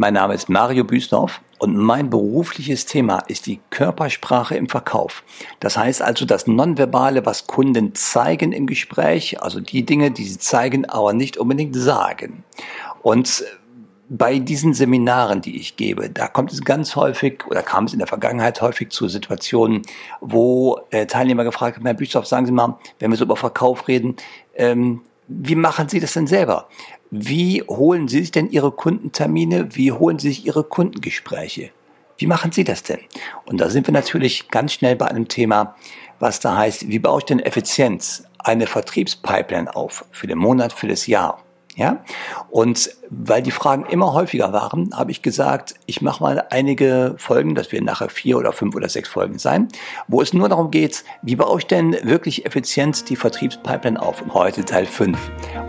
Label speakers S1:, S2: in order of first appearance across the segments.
S1: Mein Name ist Mario Büsdorf und mein berufliches Thema ist die Körpersprache im Verkauf. Das heißt also das Nonverbale, was Kunden zeigen im Gespräch, also die Dinge, die sie zeigen, aber nicht unbedingt sagen. Und bei diesen Seminaren, die ich gebe, da kommt es ganz häufig oder kam es in der Vergangenheit häufig zu Situationen, wo äh, Teilnehmer gefragt haben, Herr Büsdorf, sagen Sie mal, wenn wir so über Verkauf reden, ähm, wie machen Sie das denn selber? Wie holen Sie sich denn Ihre Kundentermine? Wie holen Sie sich Ihre Kundengespräche? Wie machen Sie das denn? Und da sind wir natürlich ganz schnell bei einem Thema, was da heißt, wie baue ich denn Effizienz, eine Vertriebspipeline auf für den Monat, für das Jahr? Ja? Und weil die Fragen immer häufiger waren, habe ich gesagt, ich mache mal einige Folgen, das werden nachher vier oder fünf oder sechs Folgen sein, wo es nur darum geht, wie baue ich denn wirklich effizient die Vertriebspipeline auf? Und heute Teil 5.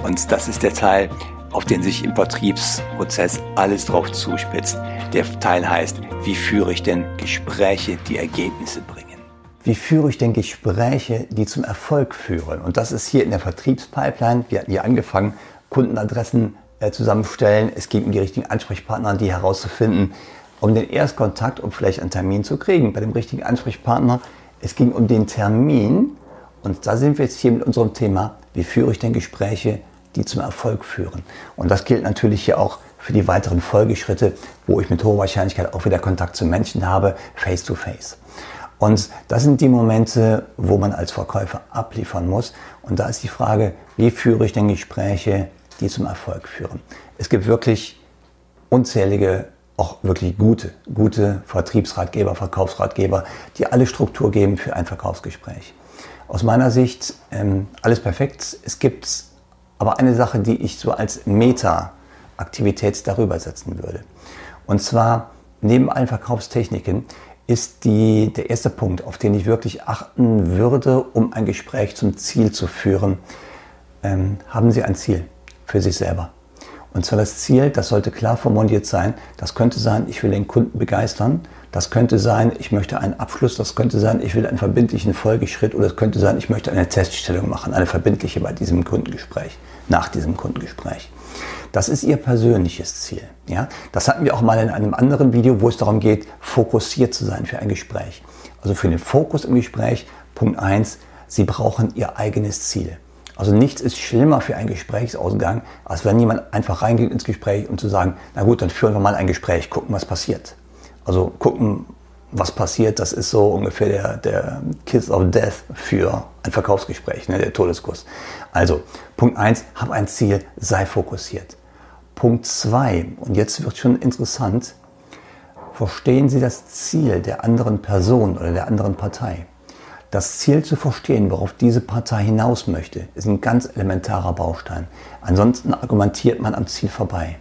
S1: Und das ist der Teil, auf den sich im Vertriebsprozess alles drauf zuspitzt. Der Teil heißt, wie führe ich denn Gespräche, die Ergebnisse bringen? Wie führe ich denn Gespräche, die zum Erfolg führen? Und das ist hier in der Vertriebspipeline. Wir hatten hier angefangen Kundenadressen äh, zusammenstellen. Es ging um die richtigen Ansprechpartner, die herauszufinden, um den Erstkontakt, um vielleicht einen Termin zu kriegen bei dem richtigen Ansprechpartner. Es ging um den Termin und da sind wir jetzt hier mit unserem Thema, wie führe ich denn Gespräche, die zum Erfolg führen. Und das gilt natürlich hier auch für die weiteren Folgeschritte, wo ich mit hoher Wahrscheinlichkeit auch wieder Kontakt zu Menschen habe, face to face. Und das sind die Momente, wo man als Verkäufer abliefern muss. Und da ist die Frage, wie führe ich denn Gespräche, die zum Erfolg führen. Es gibt wirklich unzählige, auch wirklich gute, gute Vertriebsratgeber, Verkaufsratgeber, die alle Struktur geben für ein Verkaufsgespräch. Aus meiner Sicht ähm, alles perfekt. Es gibt aber eine Sache, die ich so als Meta-Aktivität darüber setzen würde. Und zwar neben allen Verkaufstechniken ist die, der erste Punkt, auf den ich wirklich achten würde, um ein Gespräch zum Ziel zu führen. Ähm, haben Sie ein Ziel? Für sich selber. Und zwar das Ziel, das sollte klar formuliert sein. Das könnte sein, ich will den Kunden begeistern. Das könnte sein, ich möchte einen Abschluss. Das könnte sein, ich will einen verbindlichen Folgeschritt. Oder es könnte sein, ich möchte eine Teststellung machen, eine verbindliche bei diesem Kundengespräch, nach diesem Kundengespräch. Das ist Ihr persönliches Ziel. Ja? Das hatten wir auch mal in einem anderen Video, wo es darum geht, fokussiert zu sein für ein Gespräch. Also für den Fokus im Gespräch, Punkt eins: Sie brauchen Ihr eigenes Ziel. Also nichts ist schlimmer für einen Gesprächsausgang, als wenn jemand einfach reingeht ins Gespräch und zu sagen, na gut, dann führen wir mal ein Gespräch, gucken, was passiert. Also gucken, was passiert, das ist so ungefähr der, der Kiss of Death für ein Verkaufsgespräch, ne, der Todeskuss. Also, Punkt eins: hab ein Ziel, sei fokussiert. Punkt zwei und jetzt wird schon interessant, verstehen Sie das Ziel der anderen Person oder der anderen Partei. Das Ziel zu verstehen, worauf diese Partei hinaus möchte, ist ein ganz elementarer Baustein. Ansonsten argumentiert man am Ziel vorbei.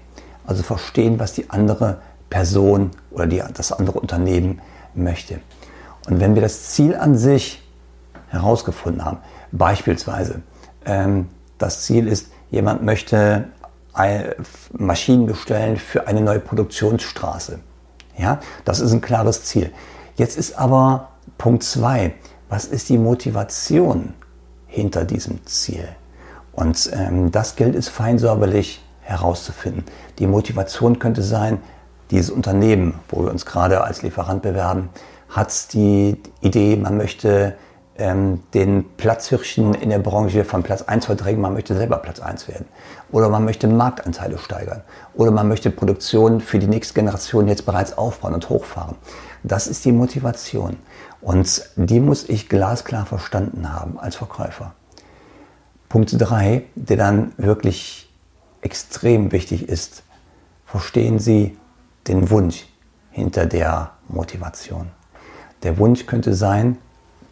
S1: Also verstehen, was die andere Person oder die, das andere Unternehmen möchte. Und wenn wir das Ziel an sich herausgefunden haben, beispielsweise ähm, das Ziel ist, jemand möchte Maschinen bestellen für eine neue Produktionsstraße. Ja, das ist ein klares Ziel. Jetzt ist aber Punkt 2, was ist die Motivation hinter diesem Ziel? Und ähm, das gilt es feinsäuberlich herauszufinden. Die Motivation könnte sein, dieses Unternehmen, wo wir uns gerade als Lieferant bewerben, hat die Idee, man möchte ähm, den Platzhirschen in der Branche von Platz 1 verdrängen, man möchte selber Platz 1 werden. Oder man möchte Marktanteile steigern. Oder man möchte Produktion für die nächste Generation jetzt bereits aufbauen und hochfahren. Das ist die Motivation. Und die muss ich glasklar verstanden haben als Verkäufer. Punkt 3, der dann wirklich extrem wichtig ist, verstehen Sie den Wunsch hinter der Motivation. Der Wunsch könnte sein,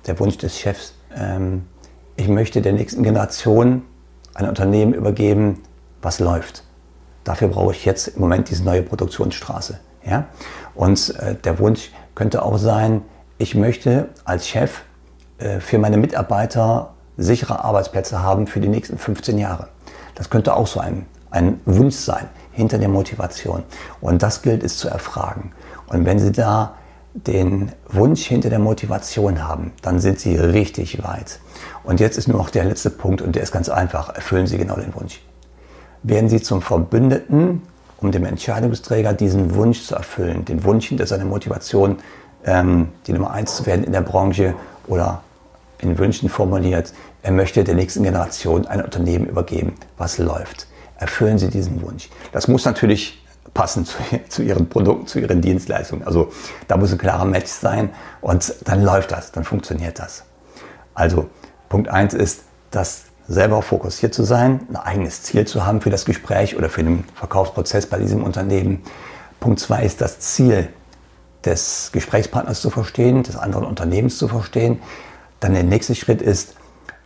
S1: der Wunsch des Chefs, ähm, ich möchte der nächsten Generation ein Unternehmen übergeben, was läuft. Dafür brauche ich jetzt im Moment diese neue Produktionsstraße. Ja? Und äh, der Wunsch könnte auch sein, ich möchte als Chef äh, für meine Mitarbeiter sichere Arbeitsplätze haben für die nächsten 15 Jahre. Das könnte auch so ein, ein Wunsch sein hinter der Motivation. Und das gilt es zu erfragen. Und wenn Sie da den Wunsch hinter der Motivation haben, dann sind Sie richtig weit. Und jetzt ist nur noch der letzte Punkt und der ist ganz einfach. Erfüllen Sie genau den Wunsch. Werden Sie zum Verbündeten um dem Entscheidungsträger diesen Wunsch zu erfüllen, den Wunsch hinter seiner Motivation, ähm, die Nummer eins zu werden in der Branche oder in Wünschen formuliert, er möchte der nächsten Generation ein Unternehmen übergeben, was läuft. Erfüllen Sie diesen Wunsch. Das muss natürlich passen zu, zu, Ihren Produkten, zu Ihren Dienstleistungen. Also da muss ein klarer Match sein und dann läuft das, dann funktioniert das. Also Punkt eins ist, das selber fokussiert zu sein, ein eigenes Ziel zu haben für das Gespräch oder für den Verkaufsprozess bei diesem Unternehmen. Punkt zwei ist das Ziel des Gesprächspartners zu verstehen, des anderen Unternehmens zu verstehen. Dann der nächste Schritt ist,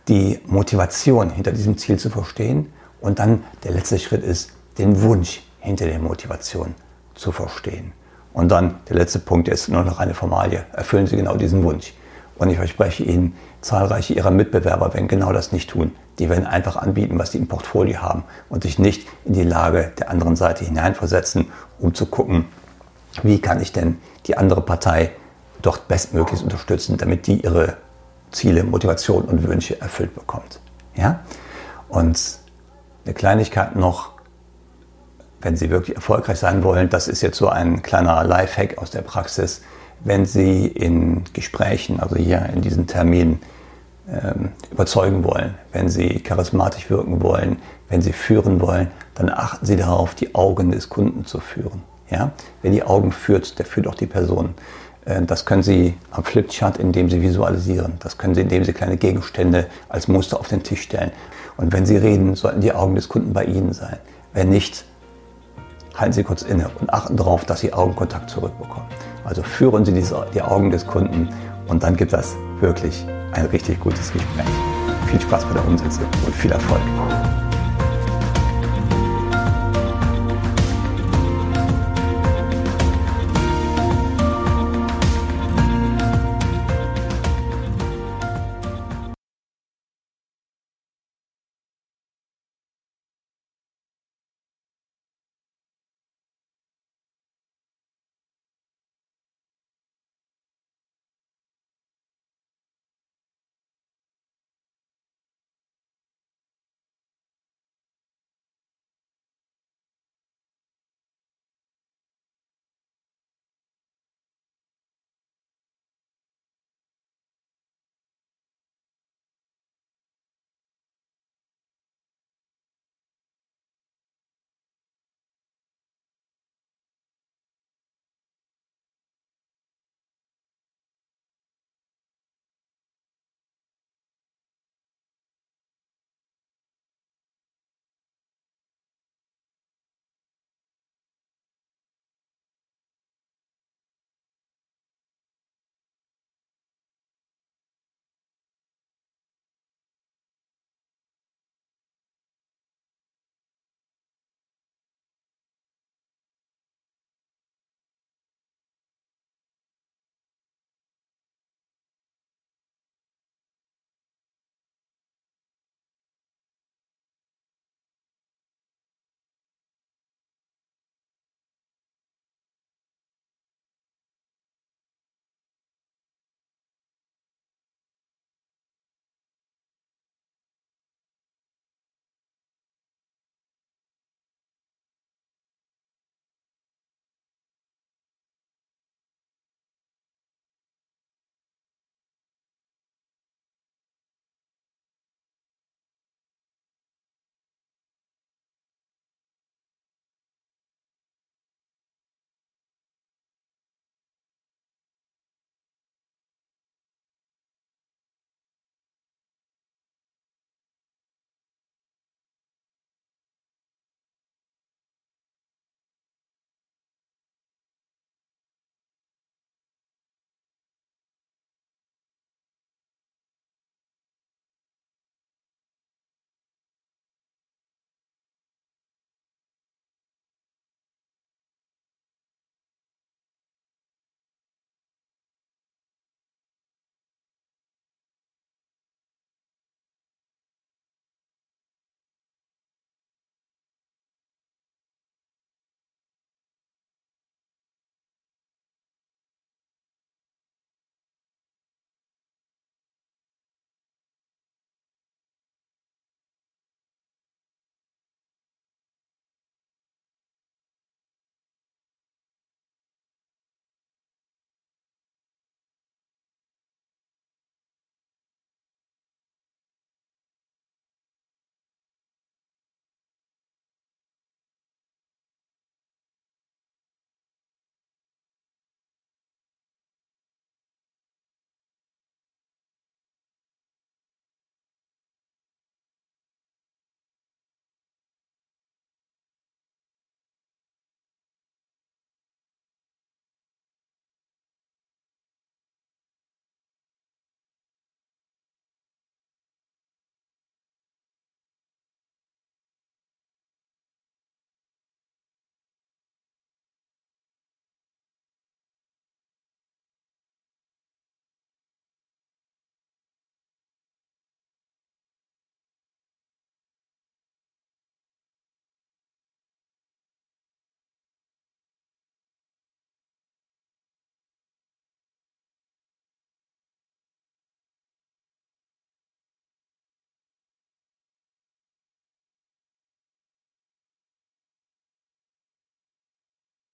S1: die Motivation hinter diesem Ziel zu verstehen. Und dann der letzte Schritt ist, den Wunsch hinter der Motivation zu verstehen. Und dann der letzte Punkt ist nur noch eine Formalie. Erfüllen Sie genau diesen Wunsch. Und ich verspreche Ihnen, zahlreiche Ihrer Mitbewerber werden genau das nicht tun. Die werden einfach anbieten, was sie im Portfolio haben und sich nicht in die Lage der anderen Seite hineinversetzen, um zu gucken, wie kann ich denn die andere Partei dort bestmöglichst unterstützen, damit die ihre Ziele, Motivation und Wünsche erfüllt bekommt. Ja? Und eine Kleinigkeit noch, wenn Sie wirklich erfolgreich sein wollen, das ist jetzt so ein kleiner Lifehack aus der Praxis, wenn Sie in Gesprächen, also hier in diesen Terminen, ähm, überzeugen wollen, wenn Sie charismatisch wirken wollen, wenn Sie führen wollen, dann achten Sie darauf, die Augen des Kunden zu führen. Ja? Wer die Augen führt, der führt auch die Person. Äh, das können Sie am Flipchart, indem Sie visualisieren. Das können Sie, indem Sie kleine Gegenstände als Muster auf den Tisch stellen. Und wenn Sie reden, sollten die Augen des Kunden bei Ihnen sein. Wenn nicht, halten Sie kurz inne und achten darauf, dass Sie Augenkontakt zurückbekommen. Also führen Sie die Augen des Kunden und dann gibt das wirklich ein richtig gutes Gespräch. Viel Spaß bei der Umsetzung und viel Erfolg.